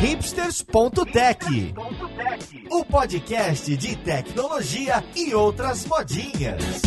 hipsters.tech, o podcast de tecnologia e outras modinhas.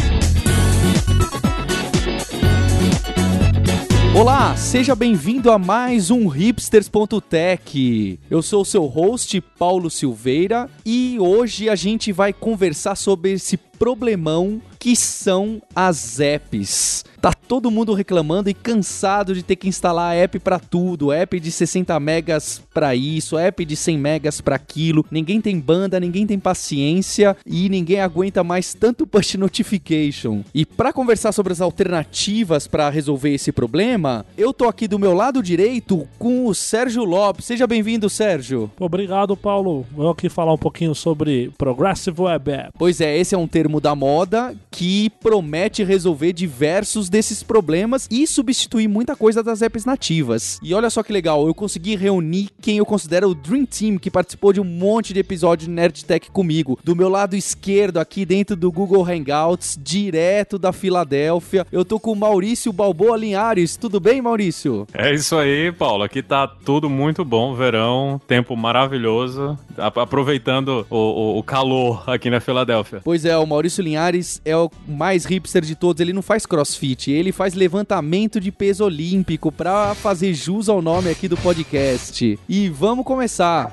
Olá, seja bem-vindo a mais um hipsters.tech. Eu sou o seu host, Paulo Silveira, e hoje a gente vai conversar sobre esse problemão que são as apps. Tá todo mundo reclamando e cansado de ter que instalar app para tudo, app de 60 megas para isso, app de 100 megas para aquilo. Ninguém tem banda, ninguém tem paciência e ninguém aguenta mais tanto push notification. E para conversar sobre as alternativas para resolver esse problema, eu tô aqui do meu lado direito com o Sérgio Lopes. Seja bem-vindo, Sérgio. Obrigado, Paulo. Vou aqui falar um pouquinho sobre Progressive Web App. Pois é, esse é um termo da moda que promete resolver diversos desses problemas e substituir muita coisa das apps nativas. E olha só que legal, eu consegui reunir quem eu considero o Dream Team, que participou de um monte de episódio de Nerd Tech comigo. Do meu lado esquerdo, aqui dentro do Google Hangouts, direto da Filadélfia, eu tô com o Maurício Balboa Linhares. Tudo bem, Maurício? É isso aí, Paulo. Aqui tá tudo muito bom, verão, tempo maravilhoso, aproveitando o, o, o calor aqui na Filadélfia. Pois é, o Maurício Linhares é o mais hipster de todos. Ele não faz crossfit, ele faz levantamento de peso olímpico para fazer jus ao nome aqui do podcast. E vamos começar.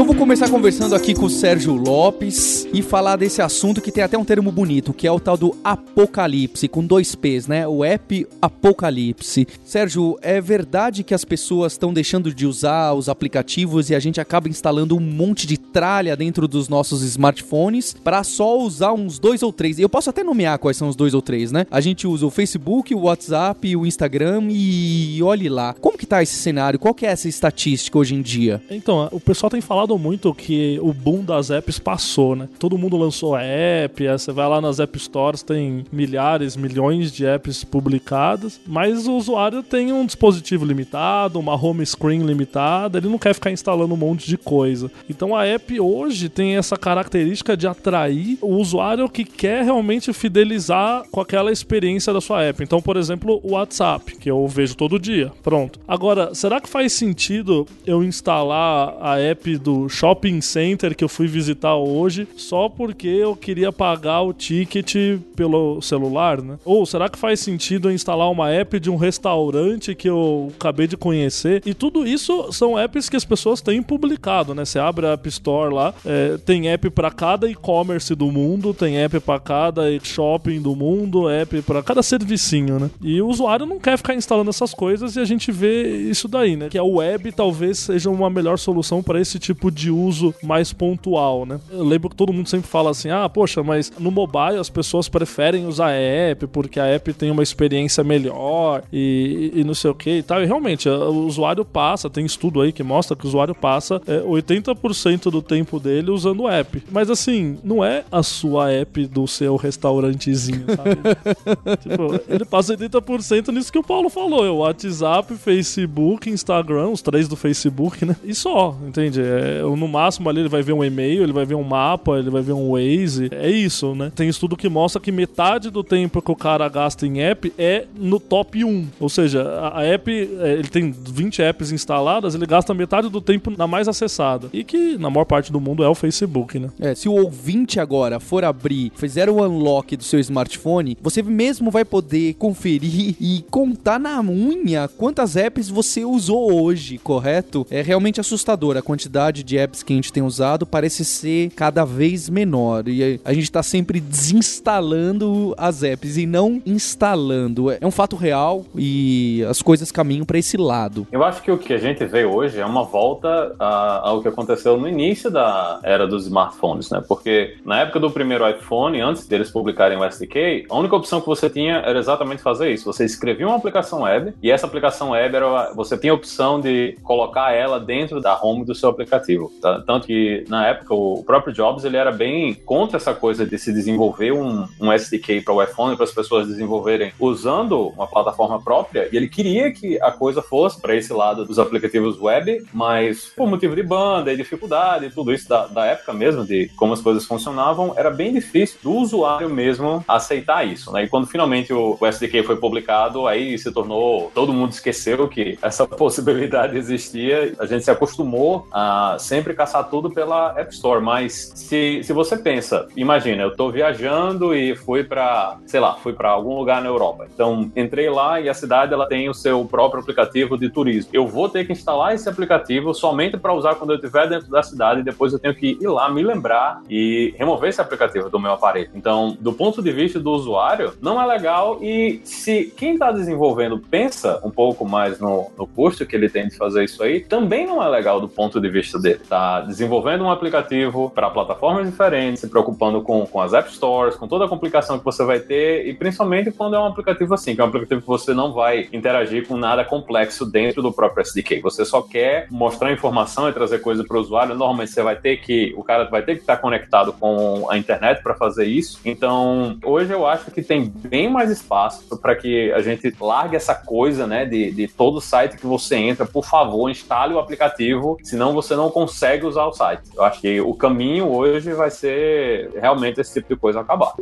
Então vou começar conversando aqui com o Sérgio Lopes e falar desse assunto que tem até um termo bonito, que é o tal do apocalipse, com dois P's, né? O app apocalipse. Sérgio, é verdade que as pessoas estão deixando de usar os aplicativos e a gente acaba instalando um monte de tralha dentro dos nossos smartphones para só usar uns dois ou três. Eu posso até nomear quais são os dois ou três, né? A gente usa o Facebook, o WhatsApp, o Instagram e olhe lá. Como que tá esse cenário? Qual que é essa estatística hoje em dia? Então, o pessoal tem falado muito que o boom das apps passou, né? Todo mundo lançou app, você vai lá nas App Stores, tem milhares, milhões de apps publicadas, mas o usuário tem um dispositivo limitado, uma home screen limitada, ele não quer ficar instalando um monte de coisa. Então a app hoje tem essa característica de atrair o usuário que quer realmente fidelizar com aquela experiência da sua app. Então, por exemplo, o WhatsApp, que eu vejo todo dia. Pronto. Agora, será que faz sentido eu instalar a app do shopping center que eu fui visitar hoje só porque eu queria pagar o ticket pelo celular, né? Ou será que faz sentido eu instalar uma app de um restaurante que eu acabei de conhecer? E tudo isso são apps que as pessoas têm publicado, né? Você abre a App Store lá, é, tem app para cada e-commerce do mundo, tem app para cada shopping do mundo, app para cada servicinho, né? E o usuário não quer ficar instalando essas coisas e a gente vê isso daí, né? Que a web talvez seja uma melhor solução para esse tipo tipo de uso mais pontual, né? Eu lembro que todo mundo sempre fala assim: ah, poxa, mas no mobile as pessoas preferem usar a app porque a app tem uma experiência melhor e, e não sei o que e tal. E realmente, o usuário passa, tem estudo aí que mostra que o usuário passa é, 80% do tempo dele usando o app. Mas assim, não é a sua app do seu restaurantezinho, sabe? tipo, ele passa 80% nisso que o Paulo falou: é o WhatsApp, Facebook, Instagram, os três do Facebook, né? E só, entende? É, é, no máximo ali ele vai ver um e-mail, ele vai ver um mapa, ele vai ver um Waze. É isso, né? Tem estudo que mostra que metade do tempo que o cara gasta em app é no top 1. Ou seja, a app, é, ele tem 20 apps instaladas, ele gasta metade do tempo na mais acessada. E que na maior parte do mundo é o Facebook, né? É, se o ouvinte agora for abrir, fizer o unlock do seu smartphone, você mesmo vai poder conferir e contar na unha quantas apps você usou hoje, correto? É realmente assustador a quantidade quantidade de apps que a gente tem usado parece ser cada vez menor. E a gente está sempre desinstalando as apps e não instalando. É um fato real e as coisas caminham para esse lado. Eu acho que o que a gente vê hoje é uma volta ao que aconteceu no início da era dos smartphones, né? Porque na época do primeiro iPhone, antes deles publicarem o SDK, a única opção que você tinha era exatamente fazer isso. Você escrevia uma aplicação web e essa aplicação web era você tinha a opção de colocar ela dentro da home do seu aplicativo. Tá? Tanto que, na época, o próprio Jobs ele era bem contra essa coisa de se desenvolver um, um SDK para o iPhone, para as pessoas desenvolverem usando uma plataforma própria, e ele queria que a coisa fosse para esse lado dos aplicativos web, mas por motivo de banda e dificuldade e tudo isso da, da época mesmo, de como as coisas funcionavam, era bem difícil do usuário mesmo aceitar isso. Né? E quando finalmente o, o SDK foi publicado, aí se tornou. Todo mundo esqueceu que essa possibilidade existia. A gente se acostumou a sempre caçar tudo pela App Store. Mas se, se você pensa, imagina, eu estou viajando e fui para, sei lá, fui para algum lugar na Europa. Então entrei lá e a cidade ela tem o seu próprio aplicativo de turismo. Eu vou ter que instalar esse aplicativo somente para usar quando eu estiver dentro da cidade e depois eu tenho que ir lá me lembrar e remover esse aplicativo do meu aparelho. Então, do ponto de vista do usuário, não é legal e se quem está desenvolvendo pensa um pouco mais no, no custo que ele tem de fazer isso aí, também não é legal do ponto de vista dele. Tá desenvolvendo um aplicativo para plataformas diferentes, se preocupando com, com as App Stores, com toda a complicação que você vai ter e principalmente quando é um aplicativo assim, que é um aplicativo que você não vai interagir com nada complexo dentro do próprio SDK. Você só quer mostrar informação e trazer coisa para o usuário. Normalmente você vai ter que, o cara vai ter que estar conectado com a internet para fazer isso. Então, hoje eu acho que tem bem mais espaço para que a gente largue essa coisa, né, de, de todo site que você entra, por favor, instale o aplicativo, senão você não consegue usar o site. Eu acho que o caminho hoje vai ser realmente esse tipo de coisa acabar.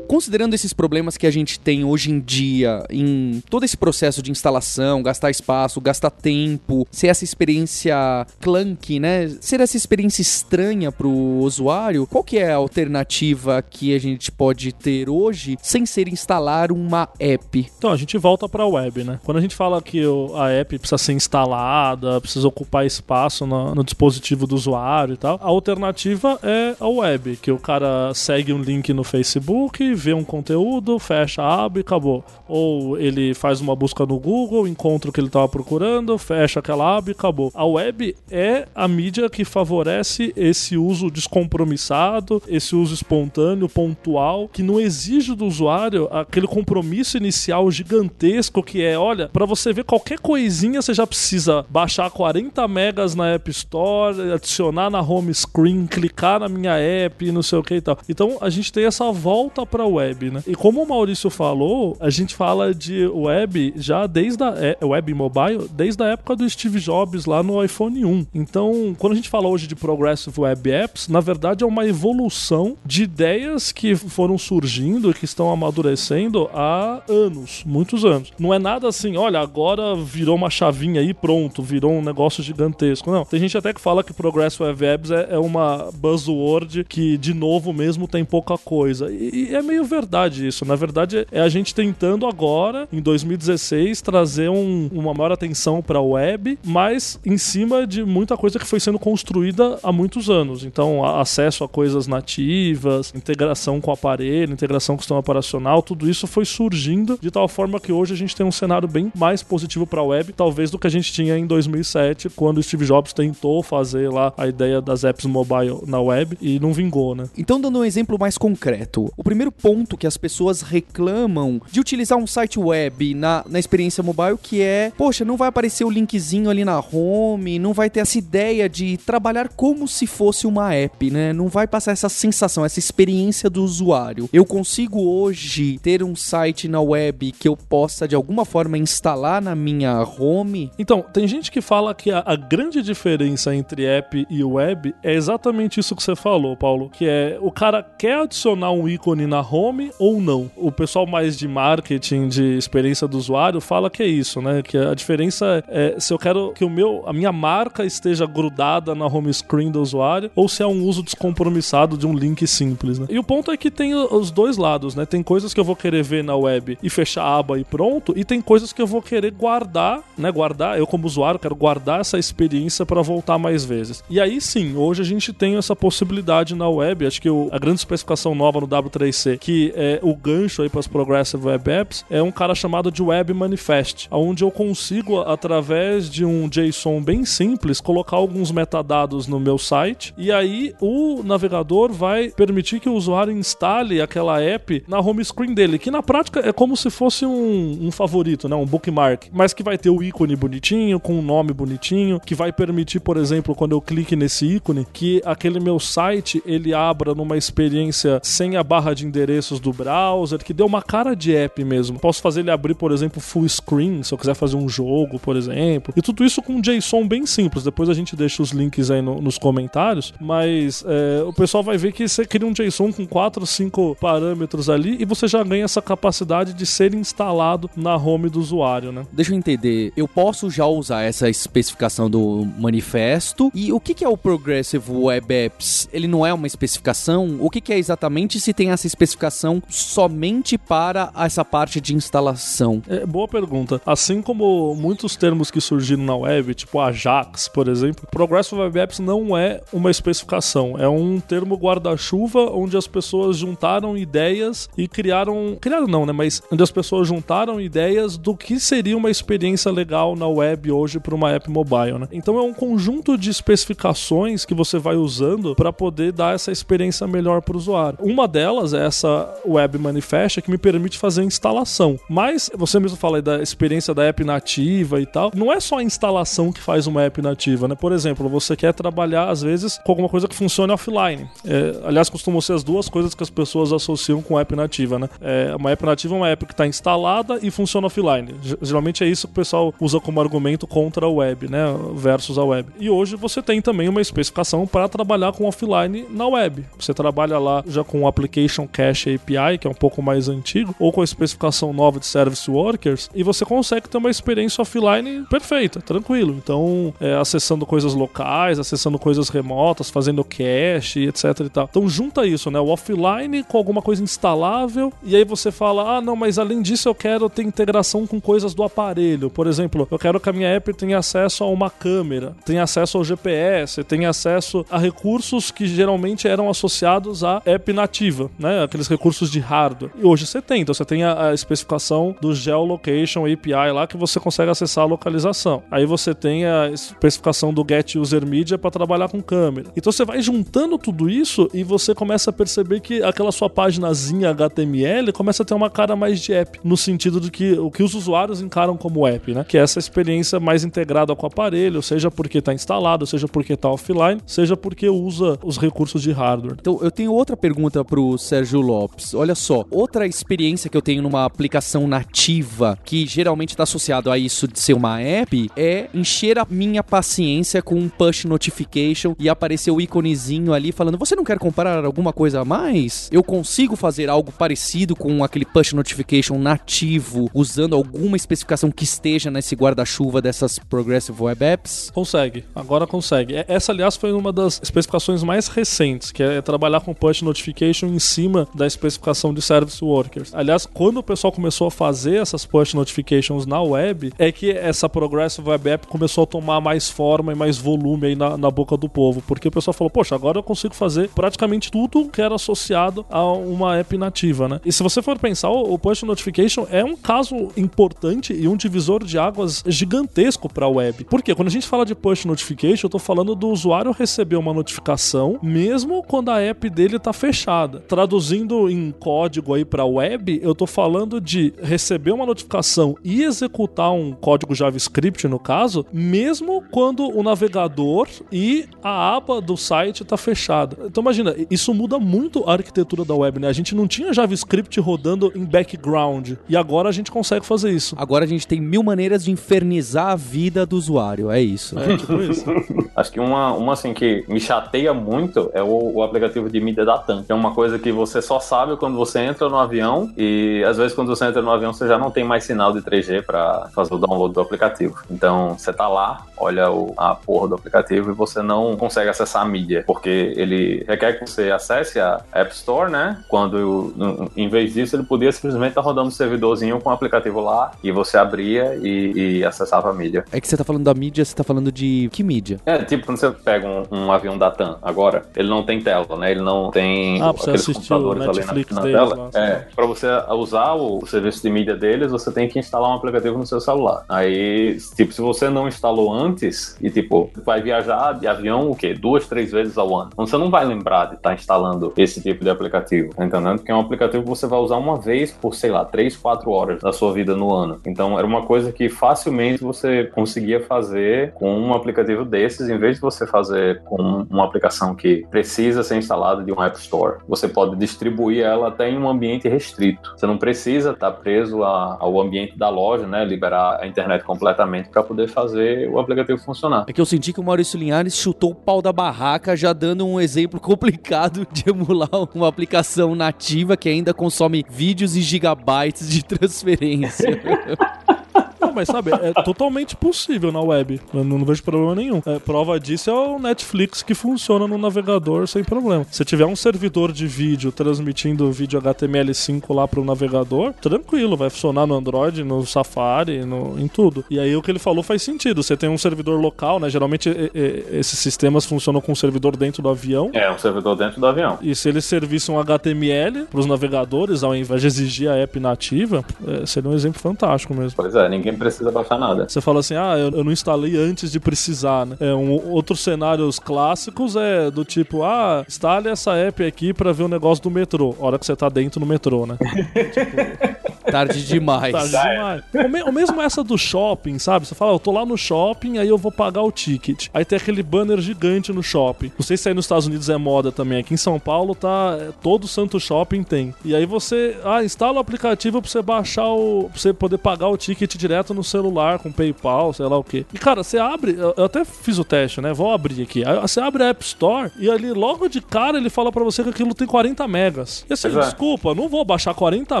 Considerando esses problemas que a gente tem hoje em dia em todo esse processo de instalação, gastar espaço, gastar tempo, ser essa experiência clunky, né? Ser essa experiência estranha pro usuário, qual que é a alternativa que a gente pode ter hoje sem ser instalar uma app? Então, a gente volta para a web, né? Quando a gente fala que a app precisa ser instalada, precisa ocupar espaço no, no dispositivo do usuário e tal, a alternativa é a web, que o cara segue um link no Facebook, vê um conteúdo, fecha, abre e acabou. Ou ele faz uma busca no Google, encontra o que ele estava procurando, fecha aquela aba e acabou. A web é a mídia que favorece esse uso descompromissado, esse uso espontâneo, pontual, que não exige do usuário aquele compromisso inicial gigantesco que é, olha, para você ver qualquer coisinha você já precisa baixar 40 megas na App Store, adicionar na home screen, clicar na minha app, não sei o que e tal. Então a gente tem essa volta para web, né? E como o Maurício falou, a gente fala de web já desde a é, web mobile, desde a época do Steve Jobs lá no iPhone 1. Então, quando a gente fala hoje de Progressive Web Apps, na verdade é uma evolução de ideias que foram surgindo e que estão amadurecendo há anos, muitos anos. Não é nada assim, olha, agora virou uma chavinha aí, pronto, virou um negócio gigantesco. Não, tem gente até que fala que Progressive Web Apps é, é uma buzzword que, de novo mesmo, tem pouca coisa. E é meio verdade isso. Na verdade, é a gente tentando agora, em 2016, trazer um, uma maior atenção para a web, mas em cima de muita coisa que foi sendo construída há muitos anos. Então, acesso a coisas nativas, integração com o aparelho, integração com o sistema operacional, tudo isso foi surgindo de tal forma que hoje a gente tem um cenário bem mais positivo para a web, talvez do que a gente tinha em 2007, quando Steve Jobs tentou fazer lá a ideia das apps mobile na web e não vingou, né? Então, dando um exemplo mais concreto, o primeiro ponto que as pessoas reclamam de utilizar um site web na, na experiência mobile, que é, poxa, não vai aparecer o linkzinho ali na home, não vai ter essa ideia de trabalhar como se fosse uma app, né? Não vai passar essa sensação, essa experiência do usuário. Eu consigo hoje ter um site na web que eu possa de alguma forma instalar na minha home? Então, tem gente que fala que a, a grande diferença entre app e web é exatamente isso que você falou, Paulo, que é o cara quer adicionar um ícone na home ou não. O pessoal mais de marketing, de experiência do usuário, fala que é isso, né? Que a diferença é se eu quero que o meu, a minha marca esteja grudada na home screen do usuário ou se é um uso descompromissado de um link simples, né? E o ponto é que tem os dois lados, né? Tem coisas que eu vou querer ver na web e fechar a aba e pronto, e tem coisas que eu vou querer guardar, né? Guardar, eu como usuário quero guardar essa experiência para voltar mais vezes. E aí sim, hoje a gente tem essa possibilidade na web, acho que o, a grande especificação nova no W3C, que que é, o gancho aí para as Progressive Web Apps é um cara chamado de Web Manifest, onde eu consigo, através de um JSON bem simples, colocar alguns metadados no meu site e aí o navegador vai permitir que o usuário instale aquela app na home screen dele, que na prática é como se fosse um, um favorito, né? um bookmark, mas que vai ter o ícone bonitinho, com um nome bonitinho, que vai permitir, por exemplo, quando eu clique nesse ícone, que aquele meu site ele abra numa experiência sem a barra de endereços do browser, que dê uma cara de app mesmo. Posso fazer ele abrir, por exemplo, full screen, se eu quiser fazer um jogo, por exemplo. E tudo isso com um JSON bem simples. Depois a gente deixa os links aí no, nos comentários, mas é, o pessoal vai ver que você cria um JSON com 4, 5 parâmetros ali e você já ganha essa capacidade de ser instalado na home do usuário, né? Deixa eu entender, eu posso já usar essa especificação do manifesto e o que, que é o Progressive Web Apps? Ele não é uma especificação? O que, que é exatamente se tem essa especificação somente para essa parte de instalação? É, boa pergunta. Assim como muitos termos que surgiram na web, tipo Ajax, por exemplo, Progressive Web Apps não é uma especificação, é um termo guarda-chuva onde as pessoas juntaram ideias e criaram. Criaram não, né? Mas onde as pessoas juntaram ideias do que seria uma experiência legal na web hoje para uma app mobile, né? Então é um conjunto de especificações que você vai usando para poder dar essa experiência melhor para o usuário. Uma delas é essa Web Manifest que me permite fazer a instalação. Mas você mesmo fala da experiência da app nativa e tal. Não é só a instalação que faz uma app nativa, né? Por exemplo, você quer trabalhar às vezes com alguma coisa que funcione offline. É, aliás, costumam ser as duas coisas que as pessoas associam com app nativa, né? É, uma app nativa é uma app que está instalada e funciona offline. Geralmente é isso que o pessoal usa como argumento contra a web, né? Versus a web. E hoje você tem também uma especificação para trabalhar com offline na web. Você trabalha lá já com Application Cache API, que é um pouco mais antigo, ou com a especificação nova de Service Workers, e você consegue ter uma experiência offline perfeita, tranquilo. Então, é, acessando coisas locais, acessando coisas remotas, fazendo cache, etc e tal. Então, junta isso, né? O offline com alguma coisa instalável, e aí você fala, ah, não, mas além disso eu quero ter integração com coisas do aparelho. Por exemplo, eu quero que a minha app tenha acesso a uma câmera, tenha acesso ao GPS, tenha acesso a recursos que geralmente eram associados à app nativa, né? Aqueles recursos de hardware. E hoje você tem, então você tem a, a especificação do Geolocation API lá que você consegue acessar a localização. Aí você tem a especificação do Get User Media para trabalhar com câmera. Então você vai juntando tudo isso e você começa a perceber que aquela sua paginazinha HTML começa a ter uma cara mais de app, no sentido de que o que os usuários encaram como app, né? Que é essa experiência mais integrada com o aparelho, seja porque está instalado, seja porque está offline, seja porque usa os recursos de hardware. Então, eu tenho outra pergunta pro Sérgio Lopes. Olha só, outra experiência que eu tenho numa aplicação nativa que geralmente está associado a isso de ser uma app é encher a minha paciência com um push notification e aparecer o íconezinho ali falando: "Você não quer comprar alguma coisa a mais?" Eu consigo fazer algo parecido com aquele push notification nativo usando alguma especificação que esteja nesse guarda-chuva dessas progressive web apps? Consegue, agora consegue. É, essa, aliás, foi uma das especificações mais recentes, que é trabalhar com push notification em cima da especificação de service workers. Aliás, quando o pessoal começou a fazer essas push notifications na web, é que essa progressive web app começou a tomar mais forma e mais volume aí na, na boca do povo, porque o pessoal falou, poxa, agora eu consigo fazer praticamente tudo que era associado a uma app nativa, né? E se você for pensar, o push notification é um caso importante e um divisor de águas gigantesco para a web. Porque quando a gente fala de push notification, eu tô falando do usuário receber uma notificação mesmo quando a app dele tá fechada. Traduzindo em código aí para web, eu tô falando de receber uma notificação e executar um código JavaScript no caso, mesmo quando o navegador e a aba do site tá fechada. Então imagina, isso muda muito a arquitetura da web, né? A gente não tinha JavaScript rodando em background e agora a gente consegue fazer isso. Agora a gente tem mil maneiras de infernizar a vida do usuário, é isso. É, tipo isso. Acho que uma, uma assim que me chateia muito é o, o aplicativo de mídia da TAM, que é uma coisa que você só sabe quando você entra no avião e às vezes quando você entra no avião você já não tem mais sinal de 3G para fazer o download do aplicativo. Então você tá lá, olha o, a porra do aplicativo e você não consegue acessar a mídia, porque ele requer que você acesse a App Store, né? Quando em vez disso ele podia simplesmente estar tá rodando um servidorzinho com o aplicativo lá e você abria e, e acessava a mídia. É que você tá falando da mídia, você tá falando de que mídia? É, tipo, quando você pega um, um avião da TAM agora, ele não tem tela, né? Ele não tem ah, aqueles computadores ali Netflix na, na tela. lá, é, para você usar o serviço de mídia deles, você tem que instalar um aplicativo no seu celular. Aí, tipo, se você não instalou antes e tipo, vai viajar de avião o quê? Duas, três vezes ao ano. Então você não vai lembrar de estar instalando esse tipo de aplicativo, tá entendendo? Porque é um aplicativo que você vai usar uma vez por, sei lá, três, quatro horas da sua vida no ano. Então era uma coisa que facilmente você conseguia fazer com um aplicativo desses, em vez de você fazer com uma aplicação que precisa ser instalada de um App Store. Você pode distribuir ela até em um ambiente restrito. Você não precisa estar preso a, ao ambiente da loja, né? Liberar a internet completamente para poder fazer o aplicativo funcionar. É que eu senti que o Maurício Linhares chutou o pau da barraca, já dando um exemplo complicado de emular uma aplicação nativa que ainda consome vídeos e gigabytes de transferência. Não, mas sabe, é totalmente possível na web. Eu não, não vejo problema nenhum. É, prova disso é o Netflix que funciona no navegador sem problema. Se tiver um servidor de vídeo transmitindo vídeo HTML5 lá pro navegador, tranquilo, vai funcionar no Android, no Safari, no, em tudo. E aí o que ele falou faz sentido. Você tem um servidor local, né? Geralmente e- e- esses sistemas funcionam com um servidor dentro do avião. É, um servidor dentro do avião. E se eles servissem um HTML para os navegadores, ao invés de exigir a app nativa, é, seria um exemplo fantástico mesmo. Pois é, ninguém precisa baixar nada. Você fala assim, ah, eu, eu não instalei antes de precisar, né? É, um, outros cenários clássicos é do tipo, ah, instale essa app aqui pra ver o negócio do metrô. Hora que você tá dentro no metrô, né? Tarde demais. Tá demais. O, me- o mesmo essa do shopping, sabe? Você fala, eu tô lá no shopping, aí eu vou pagar o ticket. Aí tem aquele banner gigante no shopping. Não sei se aí nos Estados Unidos é moda também. Aqui em São Paulo tá. é, Todo santo shopping tem. E aí você. Ah, instala o aplicativo pra você baixar o. pra você poder pagar o ticket direto no celular, com PayPal, sei lá o quê. E cara, você abre. Eu, eu até fiz o teste, né? Vou abrir aqui. Aí você abre a App Store e ali logo de cara ele fala pra você que aquilo tem 40 megas. E assim, Pois é. desculpa, não vou baixar 40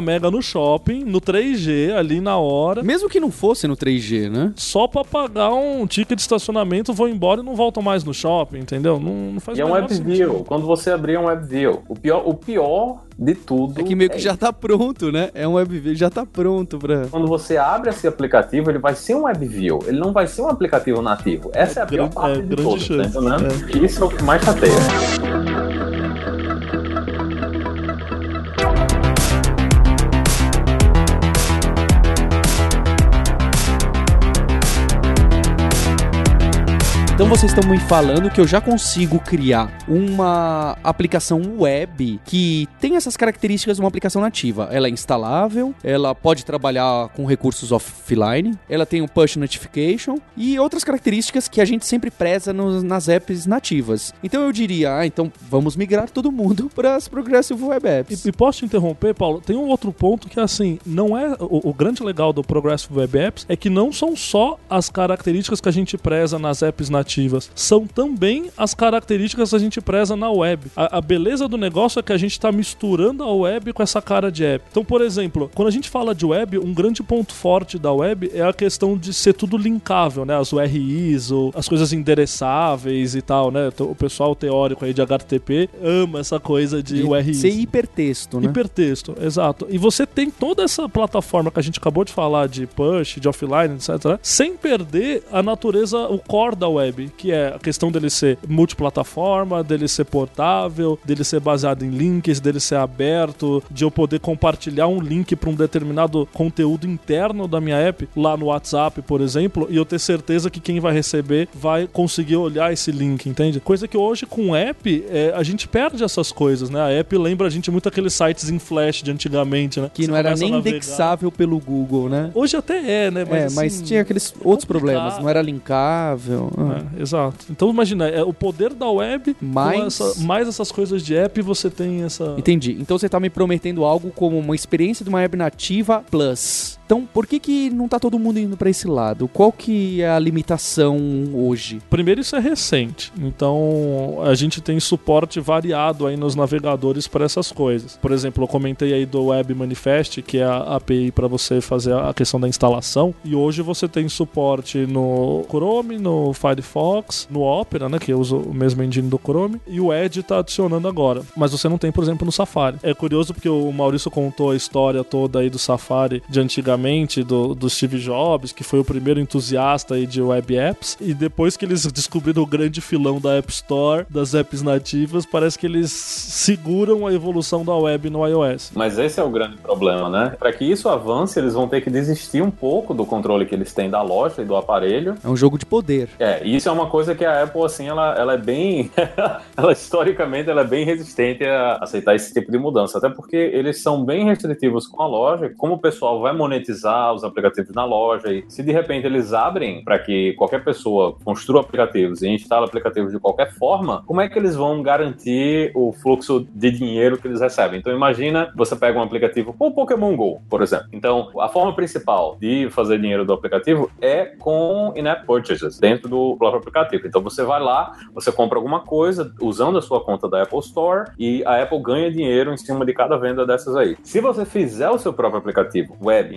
mega no shopping, no 3G, ali na hora. Mesmo que não fosse no 3G, né? Só pra pagar um ticket de estacionamento, vou embora e não volto mais no shopping, entendeu? Não, não faz E é um WebView. Quando você abrir um WebView, o pior, o pior de tudo É que meio que já tá pronto, né? É um WebView, já tá pronto pra. Quando você abre esse aplicativo, ele vai ser um WebView. Ele não vai ser um aplicativo nativo. Essa é, É a pior grande- parte é de todas, tá entendendo? Isso é o que mais chateia. Então vocês estão me falando que eu já consigo criar uma aplicação web que tem essas características de uma aplicação nativa. Ela é instalável, ela pode trabalhar com recursos offline, ela tem um push notification e outras características que a gente sempre preza nas apps nativas. Então eu diria, ah, então vamos migrar todo mundo para as Progressive Web Apps. E, e posso te interromper, Paulo? Tem um outro ponto que, assim, não é. O, o grande legal do Progressive Web Apps é que não são só as características que a gente preza nas apps nativas, são também as características que a gente preza na web. A, a beleza do negócio é que a gente está misturando a web com essa cara de app. Então, por exemplo, quando a gente fala de web, um grande ponto forte da web é a questão de ser tudo linkável, né? As URIs, ou as coisas endereçáveis e tal, né? O pessoal teórico aí de HTTP ama essa coisa de, De URIs. ser hipertexto, né? Hipertexto, exato. E você tem toda essa plataforma que a gente acabou de falar de push, de offline, etc., sem perder a natureza, o core da web, que é a questão dele ser multiplataforma, dele ser portável, dele ser baseado em links, dele ser aberto, de eu poder compartilhar um link para um determinado conteúdo interno da minha app, lá no WhatsApp, por exemplo, e eu ter certeza que quem vai receber vai conseguir olhar esse link, entende? Coisa que hoje com app, é, a gente perde essas coisas, né? A app lembra a gente muito aqueles sites em flash de antigamente, né? Que Você não era nem indexável pelo Google, né? Hoje até é, né? é, assim, mas tinha aqueles outros complicado. problemas, não era linkável. ah. É, exato. Então imagina, é o poder da web Mais- essa- mais essas coisas de app, você tem essa. Entendi. Então você tá me prometendo algo como uma experiência de uma web nativa plus. Então, por que que não tá todo mundo indo pra esse lado? Qual que é a limitação hoje? Primeiro, isso é recente. Então, a gente tem suporte variado aí nos navegadores para essas coisas. Por exemplo, eu comentei aí do Web Manifest, que é a API para você fazer a questão da instalação. E hoje você tem suporte no Chrome, no Firefox, no Opera, né, que usa o mesmo engine do Chrome, e o Edge está adicionando agora. Mas você não tem, por exemplo, no Safari. É curioso porque o Maurício contou a história toda aí do Safari de antigamente antigamente do, do Steve Jobs, que foi o primeiro entusiasta aí de web apps, e depois que eles descobriram o grande filão da App Store, das apps nativas, parece que eles seguram a evolução da web no iOS. Mas esse é o grande problema, né? Para que isso avance, eles vão ter que desistir um pouco do controle que eles têm da loja e do aparelho. É um jogo de poder. É, isso é uma coisa que a Apple, assim, ela, ela é bem. ela historicamente ela é bem resistente a aceitar esse tipo de mudança. Até porque eles são bem restritivos com a loja. Como o pessoal vai monetizar os aplicativos na loja e se de repente eles abrem para que qualquer pessoa construa aplicativos e instale aplicativos de qualquer forma, como é que eles vão garantir o fluxo de dinheiro que eles recebem? Então imagina você pega um aplicativo como o Pokémon Go, por exemplo. Então a forma principal de fazer dinheiro do aplicativo é com in-app purchases dentro do próprio aplicativo. Então você vai lá, você compra alguma coisa usando a sua conta da Apple Store e a Apple ganha dinheiro em cima de cada venda dessas aí. Se você fizer o seu próprio aplicativo web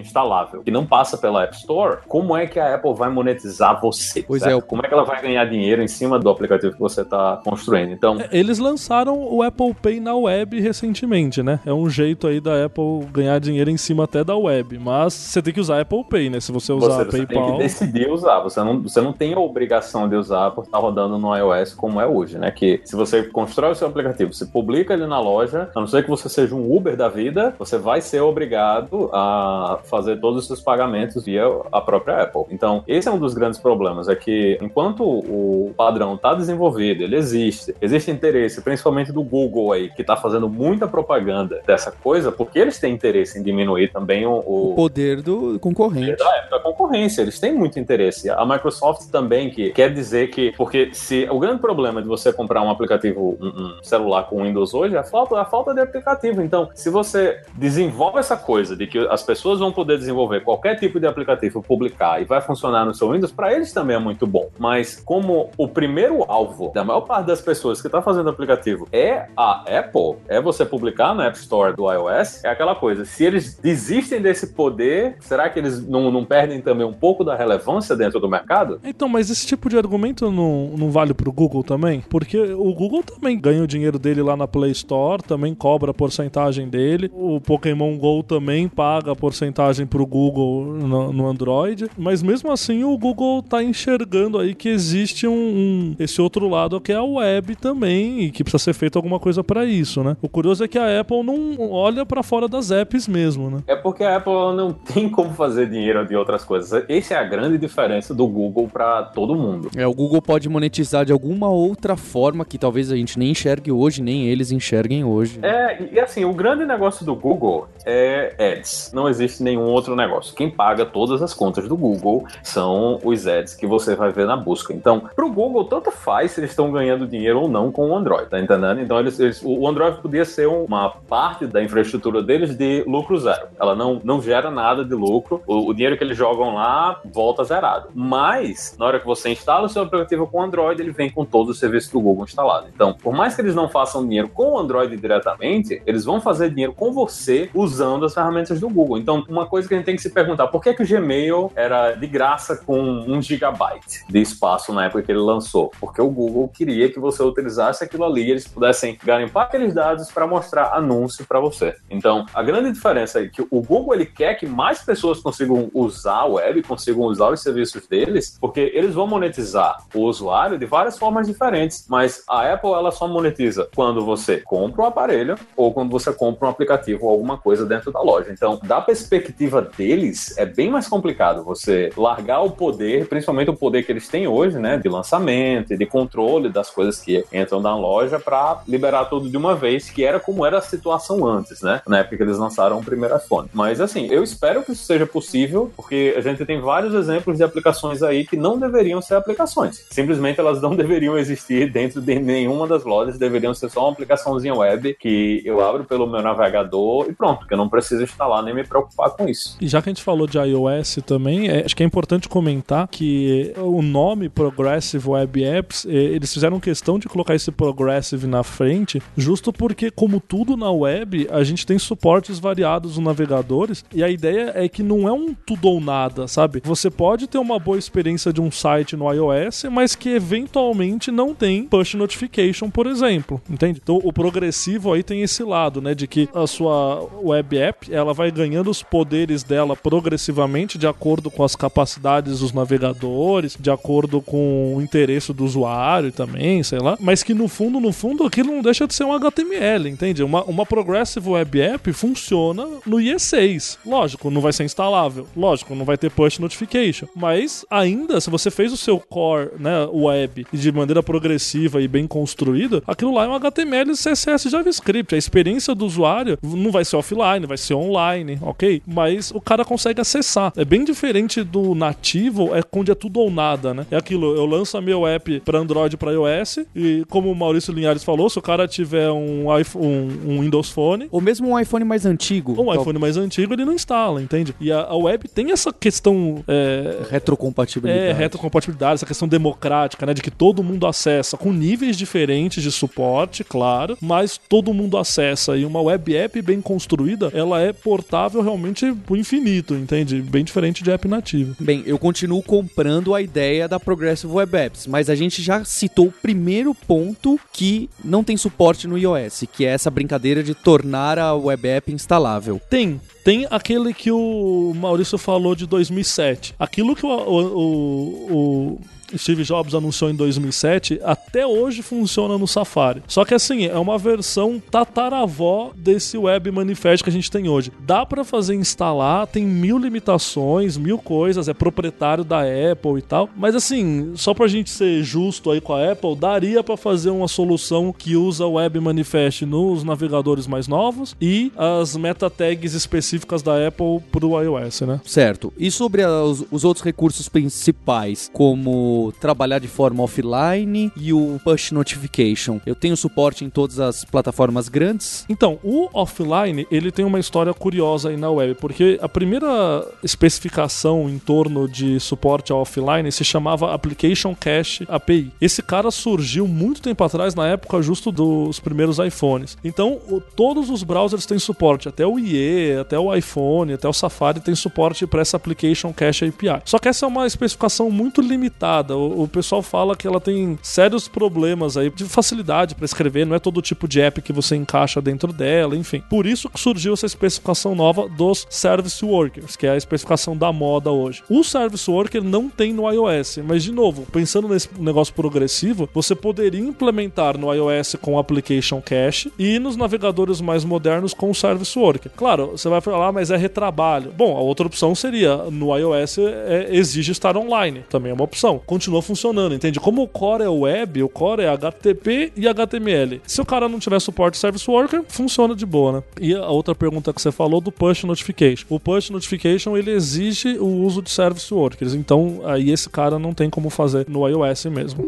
que não passa pela App Store, como é que a Apple vai monetizar você? Pois certo? é. Como é que ela vai ganhar dinheiro em cima do aplicativo que você está construindo? Então, É, Eles lançaram o Apple Pay na web recentemente, né? É um jeito aí da Apple ganhar dinheiro em cima até da web. Mas você tem que usar Apple Pay, né? Se você usar você, você tem que decidir usar. Você não, você não tem a obrigação de usar por estar rodando no iOS como é hoje, né? Que se você constrói o seu aplicativo, se publica ele na loja, a não ser que você seja um Uber da vida, você vai ser obrigado a fazer todos os seus pagamentos via a própria Apple. Então, esse é um dos grandes problemas, é que enquanto o padrão está desenvolvido, ele existe, existe interesse, principalmente do Google aí, que está fazendo muita propaganda dessa coisa, porque eles têm interesse em diminuir também o, O poder do concorrente. da, da concorrência, eles têm muito interesse. A Microsoft também, que quer dizer que, porque se o grande problema de você comprar um aplicativo, um, um celular com Windows hoje, é a falta, a falta de aplicativo. Então, se você desenvolve essa coisa de que as pessoas vão poder desenvolver qualquer tipo de aplicativo, publicar e vai funcionar no seu Windows, para eles também é muito bom. Mas como o primeiro alvo da maior parte das pessoas que está fazendo aplicativo é a Apple, é você publicar na App Store do iOS, é aquela coisa. Se eles desistem desse poder, será que eles não, não perdem também um pouco da relevância dentro do mercado? Então, mas esse tipo de argumento não, não vale pro Google também? Porque o Google também ganha o dinheiro dele lá na Play Store, também cobra a porcentagem dele. O Pokémon GO também paga a porcentagem pro Google no, no Android. Mas mesmo assim, o Google tá enxergando aí que existe um, um- esse outro lado que é a web também e que precisa ser feito alguma coisa pra isso, né? O curioso é que a Apple não olha pra fora das apps mesmo, né? É porque a Apple não tem como fazer dinheiro de outras coisas. Essa é a grande diferença do Google para todo mundo. É, o Google pode monetizar de alguma outra forma que talvez a gente nem enxergue hoje, nem eles enxerguem hoje. É, e assim, o grande negócio do Google é ads. Não existe nenhum outro negócio. Quem paga todas as contas do Google são os ads que você vai ver na busca. Então, pro Google, tanto faz se eles estão ganhando dinheiro ou não com o Android, tá entendendo? Então, eles, eles- o Android podia ser uma parte da infraestrutura deles de lucro zero. Ela não, não gera nada de lucro. O, o dinheiro que eles jogam lá volta zerado. Mas, na hora que você instala o seu aplicativo com Android, ele vem com todos os serviços do Google instalado. Então, por mais que eles não façam dinheiro com o Android diretamente, eles vão fazer dinheiro com você usando as ferramentas do Google. Então, uma coisa que a gente tem que se perguntar, por que, que o Gmail era de graça com um gigabyte de espaço na época que ele lançou? Porque o Google queria que você utilizasse aquilo ali e eles pudessem garimpar aqueles dados para mostrar anúncio para você. Então, a grande diferença é que o Google ele quer que mais pessoas consigam usar a web, consigam usar os serviços deles, porque eles vão monetizar o usuário de várias formas diferentes. Mas a Apple ela só monetiza quando você compra um aparelho ou quando você compra um aplicativo ou alguma coisa dentro da loja. Então, da perspectiva deles, é bem mais complicado você largar o poder, principalmente o poder que eles têm hoje, né, de lançamento e de controle das coisas que entram na loja para liberar tudo de uma vez, que era como era a situação antes, né, na época que eles lançaram o primeiro iPhone. Mas assim, eu espero que isso seja possível, porque a gente tem vários exemplos de aplicações aí que não deveriam ser aplicações. Simplesmente elas não deveriam existir dentro de nenhuma das lojas, deveriam ser só uma aplicaçãozinha web que eu abro pelo meu navegador e pronto, que eu não preciso instalar nem me preocupar com isso. E já que a gente falou de iOS também, é, acho que é importante comentar que o nome Progressive Web Apps, eh, eles fizeram questão de colocar esse Progressive na frente, justo porque, como tudo na web, a gente tem suportes variados nos navegadores, e a ideia é que não é um tudo ou nada, sabe? Você pode ter uma boa experiência de um site no iOS, mas que eventualmente não tem push notification, por exemplo, entende? Então o progressivo aí tem esse lado, né, de que a sua web app, ela vai ganhando os poderes dela progressivamente de acordo com as capacidades dos navegadores, de acordo com o interesse do usuário também, sei lá. Mas que no fundo, no fundo, aquilo não deixa de ser um HTML, entende? Uma, uma Progressive Web App funciona no IE6. Lógico, não vai ser instalável. Lógico, não vai ter push notification. Mas ainda, se você fez o seu core, né, web, de maneira progressiva e bem construída, aquilo lá é um HTML, CSS, JavaScript. A experiência do usuário não vai ser offline, vai ser online, ok? Mas o cara consegue acessar. É bem diferente do nativo, é onde é tudo ou nada, né? É aquilo, eu lanço meu app para Android para iOS e como o Maurício Linhares falou, se o cara tiver um, iPhone, um, um Windows Phone ou mesmo um iPhone mais antigo, um iPhone mais antigo, ele não instala, entende? E a, a web tem essa questão é, retrocompatibilidade. É, retrocompatibilidade, essa questão democrática, né, de que todo mundo acessa com níveis diferentes de suporte, claro, mas todo mundo acessa e uma web app bem construída, ela é portável realmente pro infinito, entende? Bem diferente de app nativo. Bem, eu continuo comprando a ideia da Progressive Web Apps, mas a gente já citou o primeiro ponto que não tem suporte no iOS, que é essa brincadeira de tornar a web app instalável. Tem, tem aquele que o Maurício falou de 2007. Aquilo que o, o, o, Steve Jobs anunciou em 2007, até hoje funciona no Safari. Só que assim, é uma versão tataravó desse Web Manifest que a gente tem hoje. Dá para fazer instalar, tem mil limitações, mil coisas, é proprietário da Apple e tal. Mas assim, só pra gente ser justo aí com a Apple, daria para fazer uma solução que usa o Web Manifest nos navegadores mais novos e as meta tags específicas da Apple pro iOS, né? Certo. E sobre os, os outros recursos principais, como trabalhar de forma offline e o push notification. Eu tenho suporte em todas as plataformas grandes. Então, o offline, ele tem uma história curiosa aí na web, porque a primeira especificação em torno de suporte ao offline se chamava Application Cache API. Esse cara surgiu muito tempo atrás, na época justo dos primeiros iPhones. Então, o, todos os browsers têm suporte, até o IE, até o iPhone, até o Safari tem suporte para essa Application Cache API. Só que essa é uma especificação muito limitada o, o, pessoal fala que ela tem sérios problemas aí de facilidade para escrever, não é todo tipo de app que você encaixa dentro dela, enfim. Por isso que surgiu essa especificação nova dos Service Workers, que é a especificação da moda hoje. O Service Worker não tem no iOS, mas de novo, pensando nesse negócio progressivo, você poderia implementar no iOS com o Application Cache e nos navegadores mais modernos com o Service Worker. Claro, você vai falar, ah, mas é retrabalho. Bom, a outra opção seria no iOS é, exige estar online, também é uma opção continua funcionando, entende? Como o core é web, o core é HTTP e HTML. Se o cara não tiver suporte Service Worker, funciona de boa, né? E a outra pergunta que você falou do push notification. O push notification, ele exige o uso de Service Workers, então aí esse cara não tem como fazer no iOS mesmo.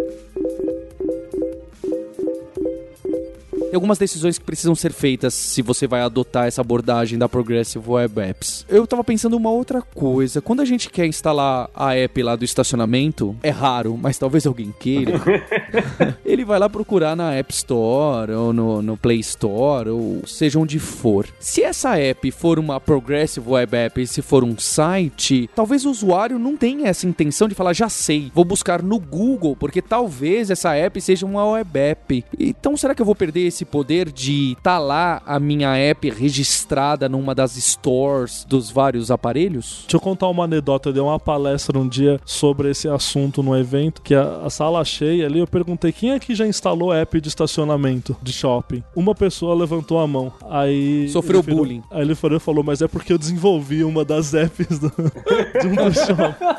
Algumas decisões que precisam ser feitas se você vai adotar essa abordagem da Progressive Web Apps. Eu tava pensando uma outra coisa. Quando a gente quer instalar a app lá do estacionamento, é raro, mas talvez alguém queira. ele vai lá procurar na App Store ou no, no Play Store ou seja onde for. Se essa app for uma Progressive Web App e se for um site, talvez o usuário não tenha essa intenção de falar, já sei, vou buscar no Google, porque talvez essa app seja uma web app. Então será que eu vou perder esse poder de estar tá lá a minha app registrada numa das stores dos vários aparelhos? Deixa eu contar uma anedota. Eu dei uma palestra um dia sobre esse assunto no evento, que a, a sala cheia ali, eu perguntei quem aqui já instalou app de estacionamento de shopping. Uma pessoa levantou a mão. Aí. Sofreu bullying. Aí ele falou, mas é porque eu desenvolvi uma das apps do, de um do shopping.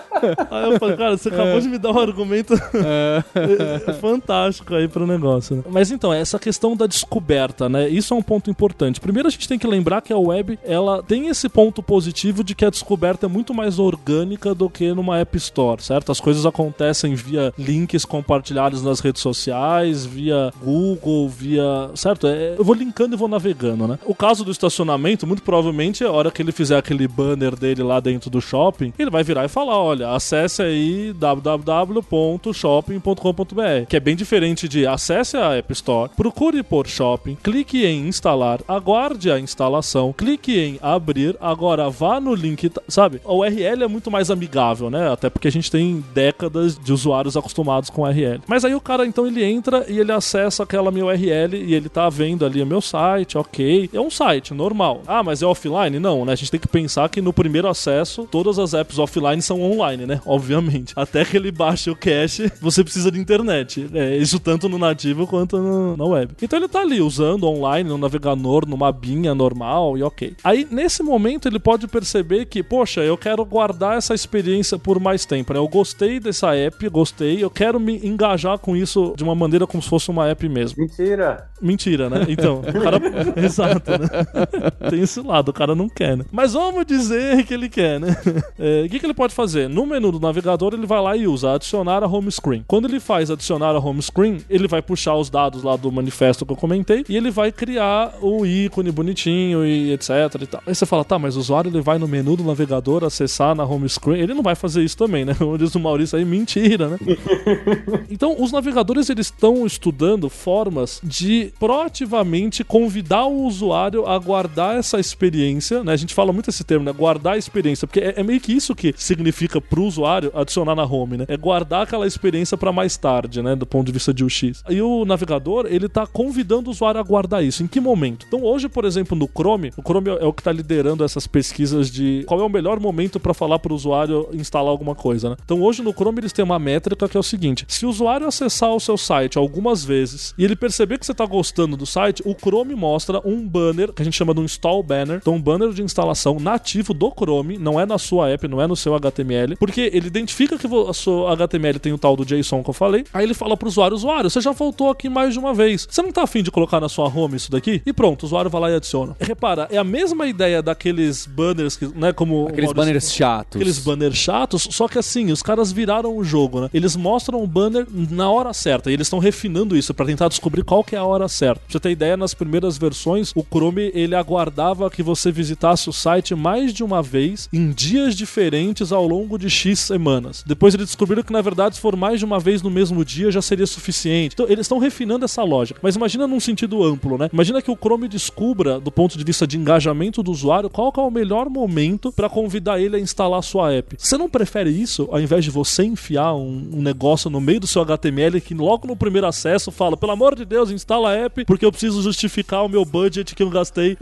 Aí eu falei, cara, você acabou é. de me dar um argumento é. fantástico aí pro negócio. Né? Mas então, essa questão da descoberta, né? Isso é um ponto importante. Primeiro a gente tem que lembrar que a web, ela tem esse ponto positivo de que a descoberta é muito mais orgânica do que numa App Store, certo? As coisas acontecem via links compartilhados nas redes sociais, via Google, via, certo? É, eu vou linkando e vou navegando, né? O caso do estacionamento, muito provavelmente, a hora que ele fizer aquele banner dele lá dentro do shopping, ele vai virar e falar, olha, acesse aí www.shopping.com.br, que é bem diferente de acesse a App Store, procure por shopping, clique em instalar, aguarde a instalação, clique em abrir, agora vá no link, sabe? A URL é muito mais amigável, né? Até porque a gente tem décadas de usuários acostumados com URL. Mas aí o cara então ele entra e ele acessa aquela minha URL e ele tá vendo ali o meu site, ok. É um site normal. Ah, mas é offline? Não, né? A gente tem que pensar que no primeiro acesso, todas as apps offline são online, né? Obviamente. Até que ele baixe o cache, você precisa de internet. É, isso tanto no nativo quanto no, na web. Então ele tá ali usando online, no navegador, numa binha normal e ok. Aí nesse momento ele pode perceber que, poxa, eu quero guardar essa experiência por mais tempo, né? Eu gostei dessa app, gostei, eu quero me engajar com isso de uma maneira como se fosse uma app mesmo. Mentira! Mentira, né? Então, o cara. Exato, né? Tem esse lado, o cara não quer, né? Mas vamos dizer que ele quer, né? É, o que, que ele pode fazer? No menu do navegador, ele vai lá e usa adicionar a home screen. Quando ele faz adicionar a home screen, ele vai puxar os dados lá do manifesto que eu comentei e ele vai criar o ícone bonitinho e etc e tal. Aí você fala, tá, mas o usuário ele vai no menu do navegador acessar na home screen. Ele não vai fazer isso também, né? Como diz o Maurício aí, mentira, né? então, os navegadores eles estão estudando formas de proativamente convidar o usuário a guardar essa experiência, né? A gente fala muito esse termo, né? Guardar a experiência, porque é, é meio que isso que significa pro usuário adicionar na home, né? É guardar aquela experiência para mais tarde, né? Do ponto de vista de UX. E o navegador, ele tá convidando o usuário a guardar isso. Em que momento? Então, hoje, por exemplo, no Chrome, o Chrome é o que tá liderando essas pesquisas de qual é o melhor momento para falar pro usuário instalar alguma coisa, né? Então, hoje no Chrome eles têm uma métrica que é o seguinte: se o usuário acessar o seu site algumas vezes e ele perceber que você tá gostando do site, o Chrome mostra um banner que a gente chama de um install banner, então um banner de instalação nativo do Chrome, não é na sua app, não é no seu HTML, porque ele identifica que o seu HTML tem o tal do JSON que eu falei, aí ele fala pro usuário, usuário, você já voltou aqui mais de uma vez, você não tá afim de colocar na sua home isso daqui? E pronto, o usuário vai lá e adiciona. Repara, é a mesma ideia daqueles banners que, né, como... Aqueles banners chatos. Aqueles banners chatos, só que assim, os caras viraram o jogo, né? Eles mostram o banner na hora certa, e eles estão refinando isso para tentar descobrir qual que é a hora certa. Pra você ter ideia, nas primeiras versões, o Chrome, ele aguardava que você visitasse o site mais de uma vez, em dias diferentes ao longo de X semanas. Depois eles descobriram que, na verdade, se for mais de uma vez no mesmo dia, já seria suficiente. Então, eles estão refinando essa lógica. Mas imagina num sentido amplo, né? Imagina que o Chrome descubra, do ponto de vista de engajamento do usuário, qual é o melhor momento para convidar ele a instalar a sua app. Você não prefere isso, ao invés de você enfiar um, um negócio no meio do seu HTML que logo no primeiro acesso fala, pelo amor de Deus, instala a app, porque eu preciso justificar o meu budget que eu gastei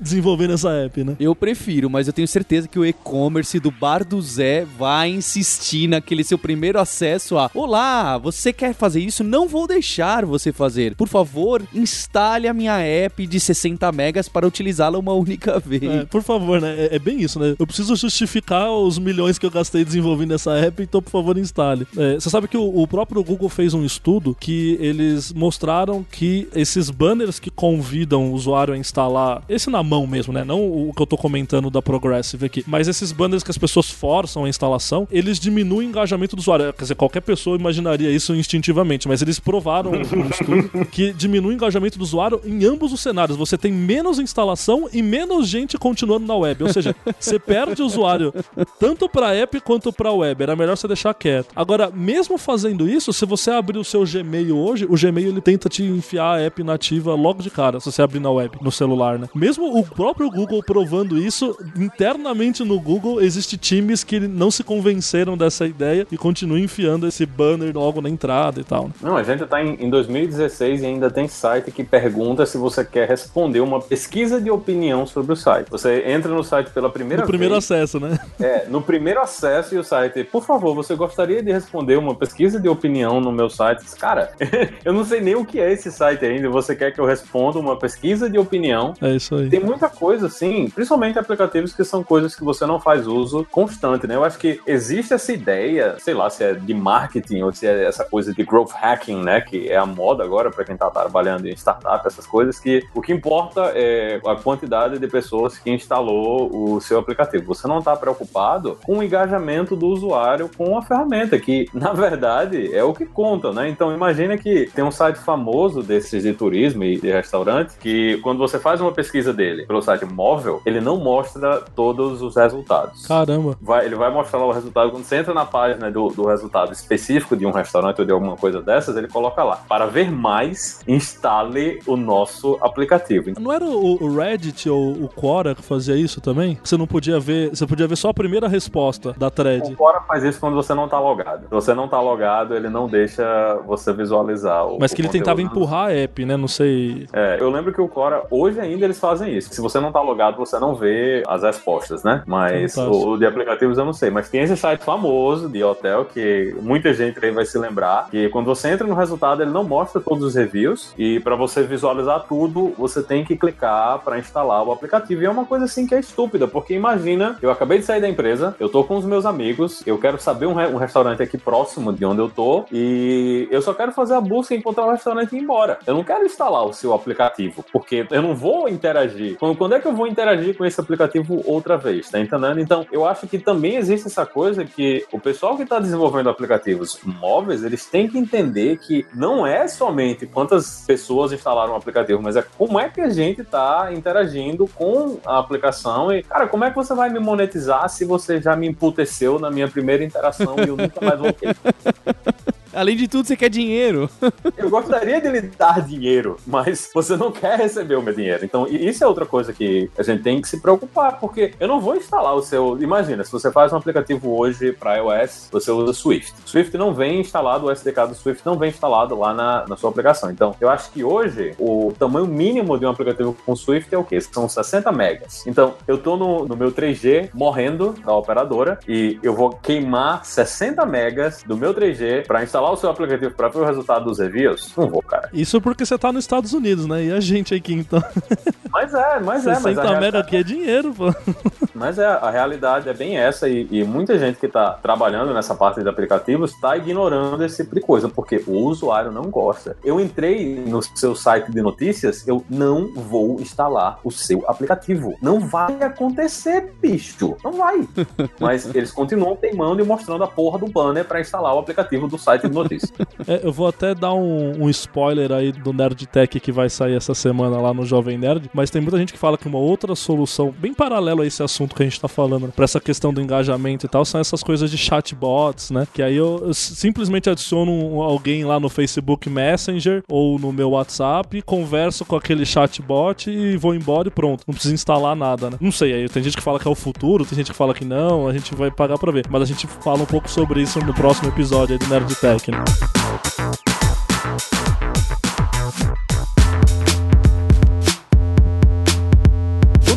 desenvolvendo essa app, né? Eu prefiro, mas eu tenho certeza que o e-commerce do Bar do Zé vai insistir naquele seu primeiro acesso a Olá, você quer fazer isso? Não vou deixar você fazer. Por favor, instale a minha app de 60 megas para utilizá-la uma única vez. É, por favor, né? É, é, bem isso, né? Eu preciso justificar os milhões que eu gastei desenvolvendo essa app, então por favor instale. É, você sabe que o, o próprio Google fez um estudo que eles mostraram que esses banners que convidam o usuário a instalar, esse na mão mesmo, né? Não o que eu tô comentando da Progressive aqui, mas esses banners que as pessoas forçam a instalação, eles diminuem o engajamento do usuário. Quer dizer, qualquer pessoa imaginaria isso instintivamente, mas eles provaram um estudo que diminui o engajamento do usuário em ambos os cenários. Você tem menos instalação e menos gente continuando na web. Ou seja, você perde o usuário tanto para app quanto para web. Era melhor você deixar quieto. Agora, mesmo fazendo isso, se você abrir o seu Gmail hoje, o Gmail ele tenta te enfiar a app nativa logo de cara, se você abrir na web, no celular, né? Mesmo o próprio Google provando isso, internamente no Google existe times que não se convenceram dessa ideia e continuam enfiando esse banner logo na entrada e tal. Né? Não, a gente tá em, em 2016 e ainda tem site que pergunta se você quer responder uma pesquisa de opinião sobre o site. Você entra no site pela primeira no primeiro vez. acesso, né? É, no primeiro acesso e o site, por favor, você gostaria de responder uma pesquisa de opinião no meu site? Cara, eu não sei nem o que é esse site ainda. Você quer que eu responda uma pesquisa de opinião? É isso aí. Tem muita coisa assim, principalmente aplicativos que são coisas que você não faz uso constante, né? Eu acho que existe essa ideia, sei lá, se é de marketing ou se é essa coisa de growth hacking, né? Que é a moda agora para quem tá trabalhando em startup, essas coisas, que o que importa é a quantidade de pessoas que instalou o seu aplicativo. Você não está preocupado com o engajamento do usuário com a ferramenta, que na verdade é o que conta, né? Então imagina que tem um site famoso desses de turismo e de restaurante que quando você faz uma pesquisa dele pelo site móvel, ele não mostra todos os resultados. Caramba. Vai, ele vai mostrar lá o resultado, quando você entra na página do, do resultado específico de um restaurante ou de alguma coisa dessas, ele coloca lá. Para ver mais, instale o nosso aplicativo. Não era o, o Reddit ou o Quora que fazia isso também? Você não podia ver, você podia ver só a primeira resposta da thread. O Quora faz isso quando você não tá logado. Se você não tá logado, ele não deixa você visualizar o Mas que o ele tentava conteúdo. empurrar a app, né? Não sei. É, eu lembro que o Quora, hoje ainda eles fazem isso. Se você não tá logado, você não vê as respostas, né? Mas Fantástico. o, o de aplicativos eu não sei. Mas tem esse site famoso de hotel que muita gente aí vai se lembrar. Que quando você entra no resultado, ele não mostra todos os reviews. E para você visualizar tudo, você tem que clicar para instalar o aplicativo. E é uma coisa assim que é estúpida, porque imagina, eu acabei de sair da empresa, eu tô com os meus amigos, eu quero saber um, re- um restaurante aqui próximo de onde eu tô e eu só quero fazer a busca, encontrar o restaurante e ir embora. Eu não quero instalar o seu aplicativo, porque eu não vou interagir. Quando, quando é que eu vou interagir com esse aplicativo outra vez, tá entendendo? Então, eu acho que também existe essa coisa que o pessoal que está desenvolvendo aplicativos móveis, eles têm que entender que não é somente quantas pessoas instalaram o aplicativo, mas é como é que a gente está interagindo com a aplicação e, cara, como é que você vai me monetizar se você já me emputeceu na minha primeira interação e eu nunca mais voltei? Além de tudo, você quer dinheiro. Eu gostaria de lhe dar dinheiro, mas você não quer receber o meu dinheiro. Então, isso é outra coisa que a gente tem que se preocupar, porque eu não vou instalar o seu. Imagina, se você faz um aplicativo hoje para iOS, você usa Swift. Swift não vem instalado, o SDK do Swift não vem instalado lá na, na sua aplicação. Então, eu acho que hoje o tamanho mínimo de um aplicativo com Swift é o quê? São 60 megas. Então, eu tô no, no meu 3G morrendo da operadora e eu vou queimar 60 megas do meu 3G para instalar o seu aplicativo para ver o resultado dos reviews? Não vou, cara. Isso porque você tá nos Estados Unidos, né? E a gente aqui, então. Mas é, mas é, mas 60 a, realidade, aqui é dinheiro, pô. mas é, a realidade é bem essa e, e muita gente que está trabalhando nessa parte de aplicativos está ignorando esse tipo de coisa, porque o usuário não gosta. Eu entrei no seu site de notícias, eu não vou instalar o seu aplicativo. Não vai acontecer, bicho. Não vai. Mas eles continuam teimando e mostrando a porra do banner para instalar o aplicativo do site de notícias. É, eu vou até dar um, um spoiler aí do Nerd Tech que vai sair essa semana lá no Jovem Nerd, mas tem muita gente que fala que uma outra solução, bem paralelo a esse assunto que a gente tá falando, pra essa questão do engajamento e tal, são essas coisas de chatbots, né? Que aí eu, eu simplesmente adiciono alguém lá no Facebook Messenger ou no meu WhatsApp, converso com aquele chatbot e vou embora e pronto. Não precisa instalar nada, né? Não sei, aí tem gente que fala que é o futuro, tem gente que fala que não, a gente vai pagar pra ver. Mas a gente fala um pouco sobre isso no próximo episódio aí do Nerd Tech, né?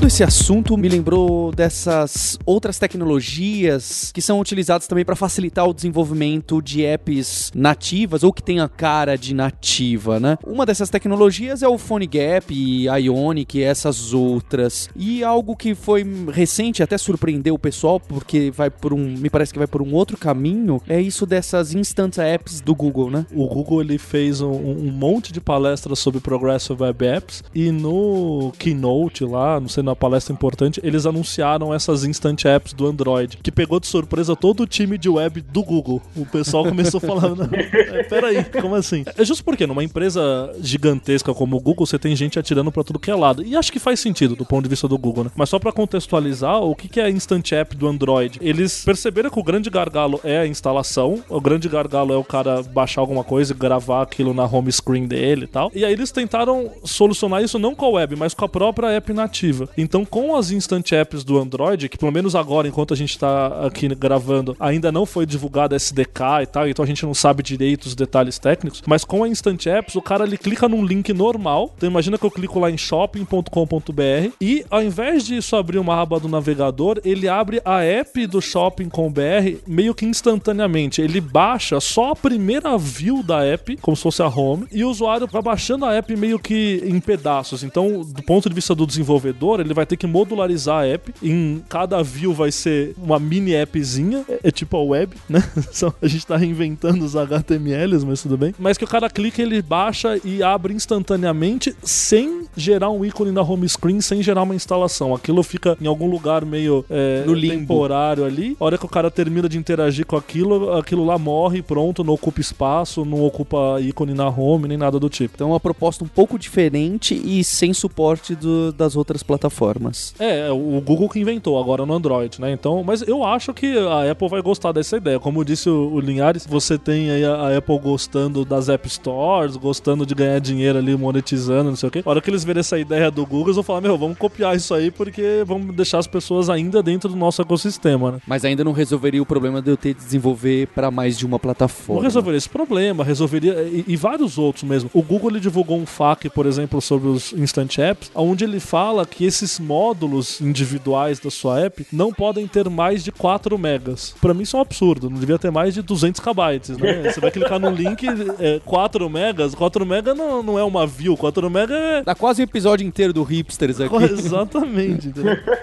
Todo esse assunto me lembrou dessas outras tecnologias que são utilizadas também para facilitar o desenvolvimento de apps nativas ou que tem a cara de nativa, né? Uma dessas tecnologias é o PhoneGap e Ionic e essas outras. E algo que foi recente, até surpreendeu o pessoal, porque vai por um, me parece que vai por um outro caminho, é isso dessas instant apps do Google, né? O Google ele fez um, um monte de palestras sobre Progressive Web Apps e no Keynote lá, não sei, na palestra importante, eles anunciaram essas Instant Apps do Android, que pegou de surpresa todo o time de web do Google. O pessoal começou falando, "É, peraí, como assim? É justo porque numa empresa gigantesca como o Google, você tem gente atirando pra tudo que é lado. E acho que faz sentido do ponto de vista do Google, né? Mas só pra contextualizar, o que é a Instant App do Android? Eles perceberam que o grande gargalo é a instalação, o grande gargalo é o cara baixar alguma coisa e gravar aquilo na home screen dele e tal. E aí eles tentaram solucionar isso não com a web, mas com a própria app nativa. Então, com as instant apps do Android, que pelo menos agora, enquanto a gente tá aqui gravando, ainda não foi divulgado SDK e tal, então a gente não sabe direito os detalhes técnicos, mas com a instant apps, o cara ele clica num link normal. Então imagina que eu clico lá em shopping.com.br e ao invés de isso abrir uma aba do navegador, ele abre a app do shopping.com.br meio que instantaneamente. Ele baixa só a primeira view da app, como se fosse a home, e o usuário vai baixando a app meio que em pedaços. Então, do ponto de vista do desenvolvedor, ele vai ter que modularizar a app. Em cada view vai ser uma mini appzinha, é, é tipo a web, né? A gente tá reinventando os HTMLs, mas tudo bem. Mas que o cara clica, ele baixa e abre instantaneamente sem gerar um ícone na home screen, sem gerar uma instalação. Aquilo fica em algum lugar meio é, No limbo. temporário ali. A hora que o cara termina de interagir com aquilo, aquilo lá morre pronto, não ocupa espaço, não ocupa ícone na home, nem nada do tipo. Então é uma proposta um pouco diferente e sem suporte do- das outras plataformas. Plataformas. É, o Google que inventou agora no Android, né? Então, mas eu acho que a Apple vai gostar dessa ideia. Como disse o, o Linhares, você tem aí a, a, Apple gostando das App Stores, gostando de ganhar dinheiro ali monetizando, não sei o quê. A hora que eles verem essa ideia do Google, eles vão falar: Meu, vamos copiar isso aí porque vamos deixar as pessoas ainda dentro do nosso ecossistema, né? Mas ainda não resolveria o problema de eu ter que desenvolver para mais de uma plataforma. Não resolveria esse problema, resolveria. E, e, vários outros mesmo. O Google ele divulgou um FAQ, por exemplo, sobre os Instant Apps, onde ele fala que esses módulos individuais da sua app não podem ter mais de 4 megas. Para mim isso é um absurdo, não devia ter mais de 200 KB, né? Você vai clicar no link, é, 4 megas, 4 megas não, não é uma view, 4 megas é... Dá quase um episódio inteiro do Hipsters aqui. Exatamente.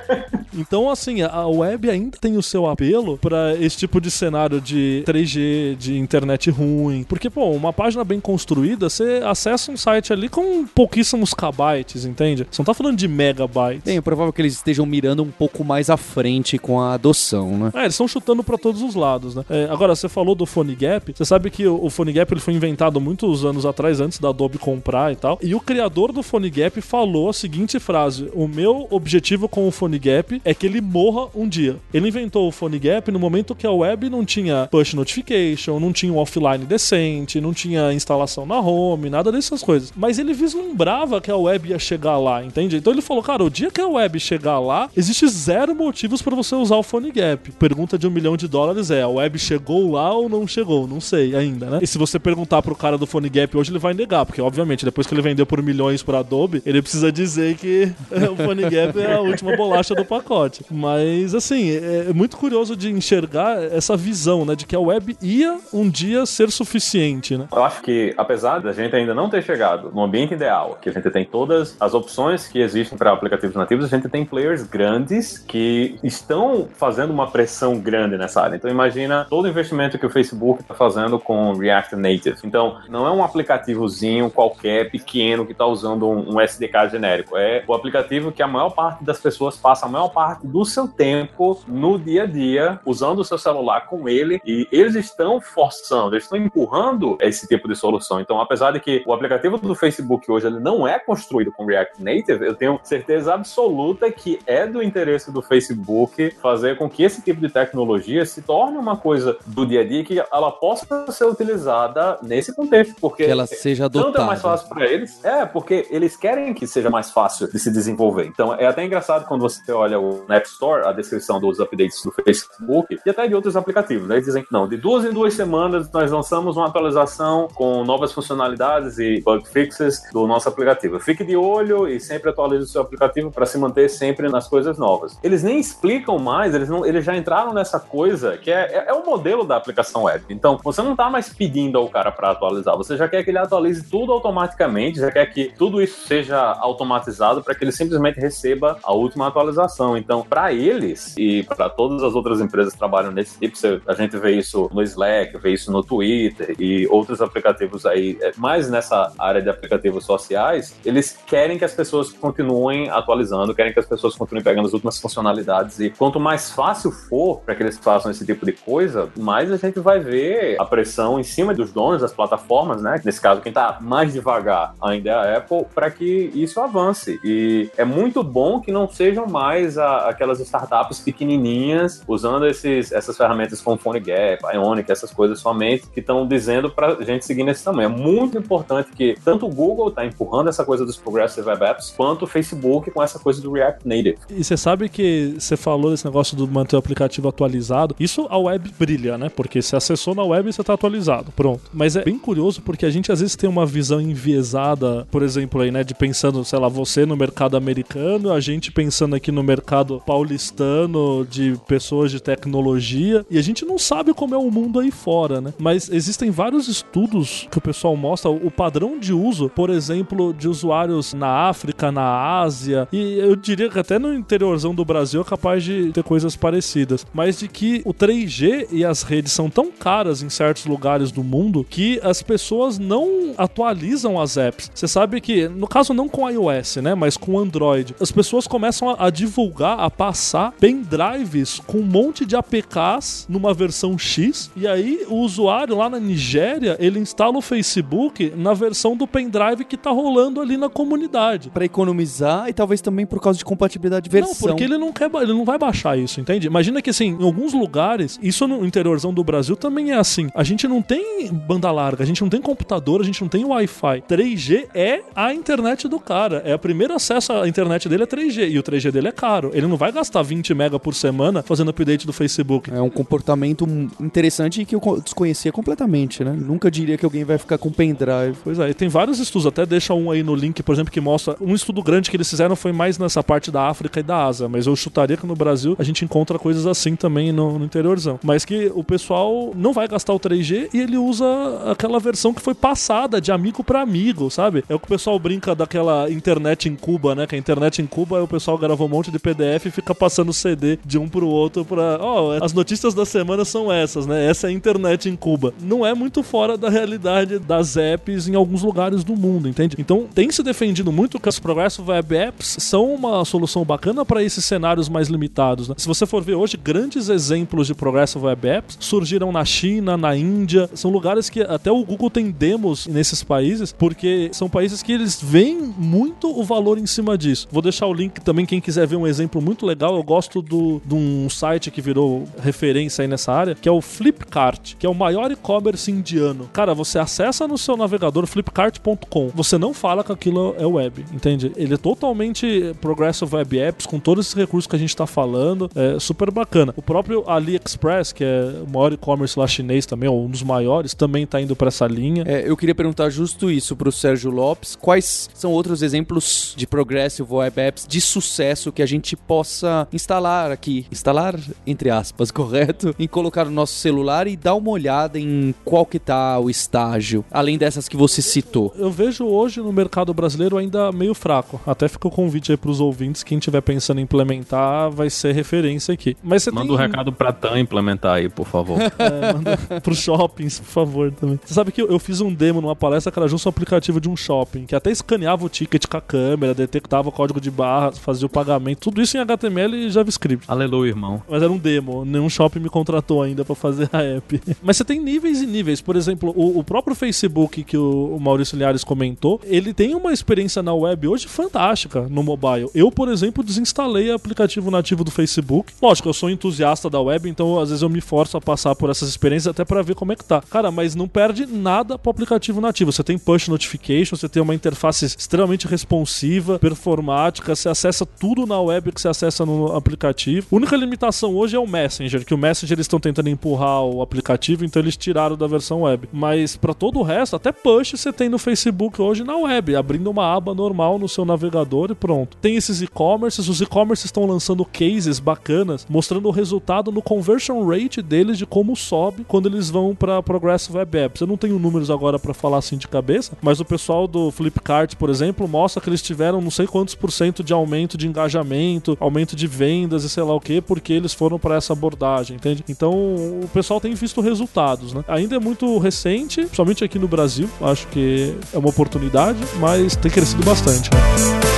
então, assim, a web ainda tem o seu apelo para esse tipo de cenário de 3G, de internet ruim. Porque, pô, uma página bem construída, você acessa um site ali com pouquíssimos kbytes, entende? Você não tá falando de megabytes. Bem, é provável que eles estejam mirando um pouco mais à frente com a adoção, né? É, eles estão chutando para todos os lados, né? É, agora, você falou do Phone Gap. Você sabe que o, o Phone Gap ele foi inventado muitos anos atrás, antes da Adobe comprar e tal. E o criador do Phone Gap falou a seguinte frase: O meu objetivo com o Phone Gap é que ele morra um dia. Ele inventou o Phone Gap no momento que a web não tinha push notification, não tinha um offline decente, não tinha instalação na home, nada dessas coisas. Mas ele vislumbrava que a web ia chegar lá, entende? Então ele falou, cara, o dia que a web chegar lá, existe zero motivos para você usar o Phone Gap. Pergunta de um milhão de dólares é: a web chegou lá ou não chegou? Não sei ainda, né? E se você perguntar pro cara do Phone Gap hoje, ele vai negar, porque obviamente depois que ele vendeu por milhões pra Adobe, ele precisa dizer que o Phone Gap é a última bolacha do pacote. Mas assim, é muito curioso de enxergar essa visão, né, de que a web ia um dia ser suficiente, né? Eu acho que apesar da gente ainda não ter chegado no ambiente ideal, que a gente tem todas as opções que existem para aplicativos nativos, a gente tem players grandes que estão fazendo uma pressão grande nessa área. Então imagina todo o investimento que o Facebook está fazendo com React Native. Então não é um aplicativozinho qualquer pequeno que está usando um, um, SDK genérico. É o aplicativo que a maior parte das pessoas passa a maior parte do seu tempo no dia a dia usando o seu celular com ele e eles estão forçando, eles estão empurrando esse tipo de solução. Então apesar de que o aplicativo do Facebook hoje ele não é construído com React Native, eu tenho certeza absoluta que é do interesse do Facebook fazer com que esse tipo de tecnologia se torne uma coisa do dia a dia que ela possa ser utilizada nesse contexto, porque que ela seja adotada. tanto é mais fácil para eles, é porque eles querem que seja mais fácil de se desenvolver. Então é até engraçado quando você olha o App Store, a descrição dos updates do Facebook e até de outros aplicativos. Né? Eles dizem que não, de duas em duas semanas nós lançamos uma atualização com novas funcionalidades e bug fixes do nosso aplicativo. Fique de olho e sempre atualize o seu aplicativo para se manter sempre nas coisas novas. Eles nem explicam mais, eles, não, eles já entraram nessa coisa que é, é, é o modelo da aplicação web. Então, você não está mais pedindo ao cara para atualizar, você já quer que ele atualize tudo automaticamente, já quer que tudo isso seja automatizado para que ele simplesmente receba a última atualização. Então, para eles e para todas as outras empresas que trabalham nesse tipo, a gente vê isso no Slack, vê isso no Twitter e outros aplicativos aí, é, mais nessa área de aplicativos sociais, eles querem que as pessoas continuem atualizando, querem que as pessoas continuem pegando as últimas funcionalidades e quanto mais fácil for para que eles façam esse tipo de coisa, mais a gente vai ver a pressão em cima dos donos das plataformas, né? Nesse caso, quem está mais devagar ainda é a Apple, para que isso avance. E é muito bom que não sejam mais a, aquelas startups pequenininhas usando esses, essas ferramentas como Phone Gap, Ionic, essas coisas somente que estão dizendo para a gente seguir nesse tamanho. É muito importante que tanto o Google está empurrando essa coisa dos Progressive Web Apps, quanto o Facebook com essa coisa do React Native. E você sabe que você falou desse negócio do manter o aplicativo atualizado. Isso a web brilha, né? Porque você acessou na web e você está atualizado. Pronto. Mas é bem curioso porque a gente às vezes tem uma visão enviesada, por exemplo, aí, né? De pensando, sei lá, você no mercado americano, a gente pensando aqui no mercado paulistano de pessoas de tecnologia. E a gente não sabe como é o mundo aí fora, né? Mas existem vários estudos que o pessoal mostra o padrão de uso, por exemplo, de usuários na África, na Ásia, e eu diria que até no interiorzão do Brasil é capaz de ter coisas parecidas, mas de que o 3G e as redes são tão caras em certos lugares do mundo que as pessoas não atualizam as apps. Você sabe que, no caso não com iOS, né, mas com Android, as pessoas começam a, divulgar a passar pendrives com um monte de APKs numa versão X. E aí o usuário lá na Nigéria, ele instala o Facebook na versão do pendrive que tá rolando ali na comunidade. Pra economizar e talvez também por causa de compatibilidade de versão. Não, porque ele não quer, ele não vai baixar isso, entende? Imagina que assim, em alguns lugares, isso no interiorzão do Brasil também é assim. A gente não tem banda larga, a gente não tem computador, a gente não tem Wi-Fi. 3G é a internet do cara. É o primeiro acesso à internet dele é 3G e o 3G dele é caro. Ele não vai gastar 20 mega por semana fazendo update do Facebook. É um comportamento interessante que eu co- desconhecia completamente, né? Nunca diria que alguém vai ficar com pendrive. Pois é, e tem vários estudos, até deixa um aí no link, por exemplo, que mostra. Um estudo grande que eles fizeram foi mais nessa parte da África e da Ásia, mas eu chutaria que no Brasil a gente encontra coisas assim também no, no interiorzão. Mas que o pessoal não vai gastar o 3G e ele usa aquela versão que foi passada de amigo para amigo, sabe? É o que o pessoal brinca daquela internet em Cuba, né? Que a internet em Cuba o pessoal grava um monte de PDF e fica passando CD de um pro outro pra. Ó, as notícias da semana são essas, né? Essa é a internet em Cuba. Não é muito fora da realidade das apps em alguns lugares do mundo, entende? Então tem se defendido muito que as Progressive Web Apps são uma solução bacana para esses cenários mais limitados. Né? Se você for ver hoje, grandes exemplos de Progressive Web Apps surgiram na China, na Índia. São lugares que até o Google tem demos nesses países, porque são países que eles veem muito o valor em cima disso. Vou deixar o link também, quem quiser ver um exemplo muito legal. Eu gosto do, de um site que virou referência aí nessa área, que é o Flipkart, que é o maior e-commerce indiano. Cara, você acessa no seu navegador flipkart.com. Você não fala que aquilo é web, entende? Ele é totalmente progressive web apps, com todos esses recursos que a gente tá falando. É super bacana. O próprio AliExpress, que é o maior e-commerce lá chinês também, ou um dos maiores, também tá indo pra essa linha. É, eu queria perguntar justo isso pro Sérgio Lopes. Quais são outros exemplos de Progressive Web Apps de sucesso que a gente possa instalar aqui? Instalar, entre aspas, correto? Em colocar no nosso celular e dar uma olhada em qual que tá o estágio, além dessas que você citou. Eu vejo hoje no mercado brasileiro ainda meio fraco. Até fica o convite aí pros ouvintes. Quem tiver pensando em implementar vai ser referência aqui. Mas você Manda tem... um recado pra TAM implementar aí, por favor. É, manda pros shoppings, por favor, também. Você sabe que eu, eu fiz um demo numa palestra que era justo um aplicativo de um shopping, que até escaneava o ticket com a câmera, detectava o código de barra, fazia o pagamento, tudo isso em HTML e JavaScript. Aleluia, irmão. Mas era um demo, nenhum shopping me contratou ainda pra fazer a app. Mas você tem níveis e níveis. Por exemplo, o, o próprio Facebook que o, o Maurício Liares comentou, ele tem uma experiência na web hoje fantástica no mobile. Eu, por exemplo, desinstalei o aplicativo nativo do Facebook. Lógico, eu sou entusiasta da web, então às vezes eu me forço a passar por essas experiências até pra ver como é que tá. Cara, mas não perde nada pro aplicativo nativo. Você tem push notification, você tem uma interface extremamente responsiva, performática, você acessa tudo na web que você acessa no aplicativo. A única limitação hoje é o Messenger, que o Messenger eles estão tentando empurrar o aplicativo, então eles tiraram da versão web. Mas pra todo o resto, até push você tem no Facebook hoje na web, abrindo uma aba normal no seu navegador e pronto. Tem esses e-commerces, os e-commerces estão lançando cases bacanas, mostrando o resultado no conversion rate deles de como sobe quando eles vão pra Progressive Web Apps. Eu não tenho números agora pra falar assim de cabeça, mas o pessoal do Flipkart, por exemplo, mostra que eles tiveram não sei quantos por cento de aumento de engajamento, aumento de vendas e sei lá o que, porque eles foram pra essa abordagem, entende? Então o pessoal tem visto resultados, né? Ainda é muito recente, principalmente aqui no Brasil, acho que é uma oportunidade, mas tem crescido bastante, né?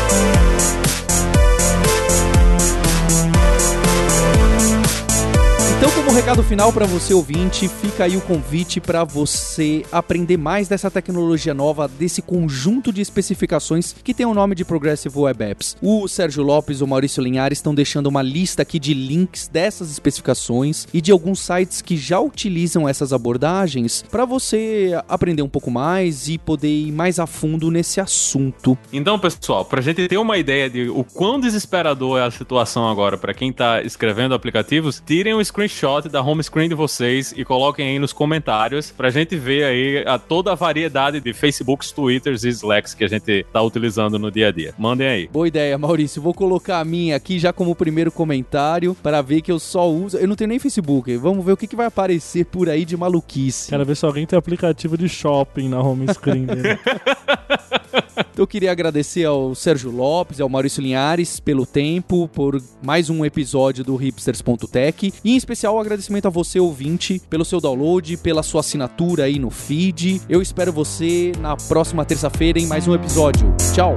Como recado final para você ouvinte, fica aí o convite para você aprender mais dessa tecnologia nova, desse conjunto de especificações que tem o nome de Progressive Web Apps. O Sérgio Lopes e o Maurício Linhares estão deixando uma lista aqui de links dessas especificações e de alguns sites que já utilizam essas abordagens para você aprender um pouco mais e poder ir mais a fundo nesse assunto. Então, pessoal, pra gente ter uma ideia de o quão desesperador é a situação agora pra quem tá escrevendo aplicativos, tirem um screenshot da home screen de vocês e coloquem aí nos comentários pra gente ver aí a toda a variedade de Facebooks, Twitters e Slacks que a gente tá utilizando no dia a dia. Mandem aí. Boa ideia, Maurício. Vou colocar a minha aqui já como primeiro comentário para ver que eu só uso. Eu não tenho nem Facebook. Vamos ver o que, que vai aparecer por aí de maluquice. Quero ver se alguém tem aplicativo de shopping na home screen dele. Então eu queria agradecer ao Sérgio Lopes e ao Maurício Linhares pelo tempo, por mais um episódio do hipsters.tech e em especial o agradecimento a você ouvinte pelo seu download, pela sua assinatura aí no feed. Eu espero você na próxima terça-feira em mais um episódio. Tchau.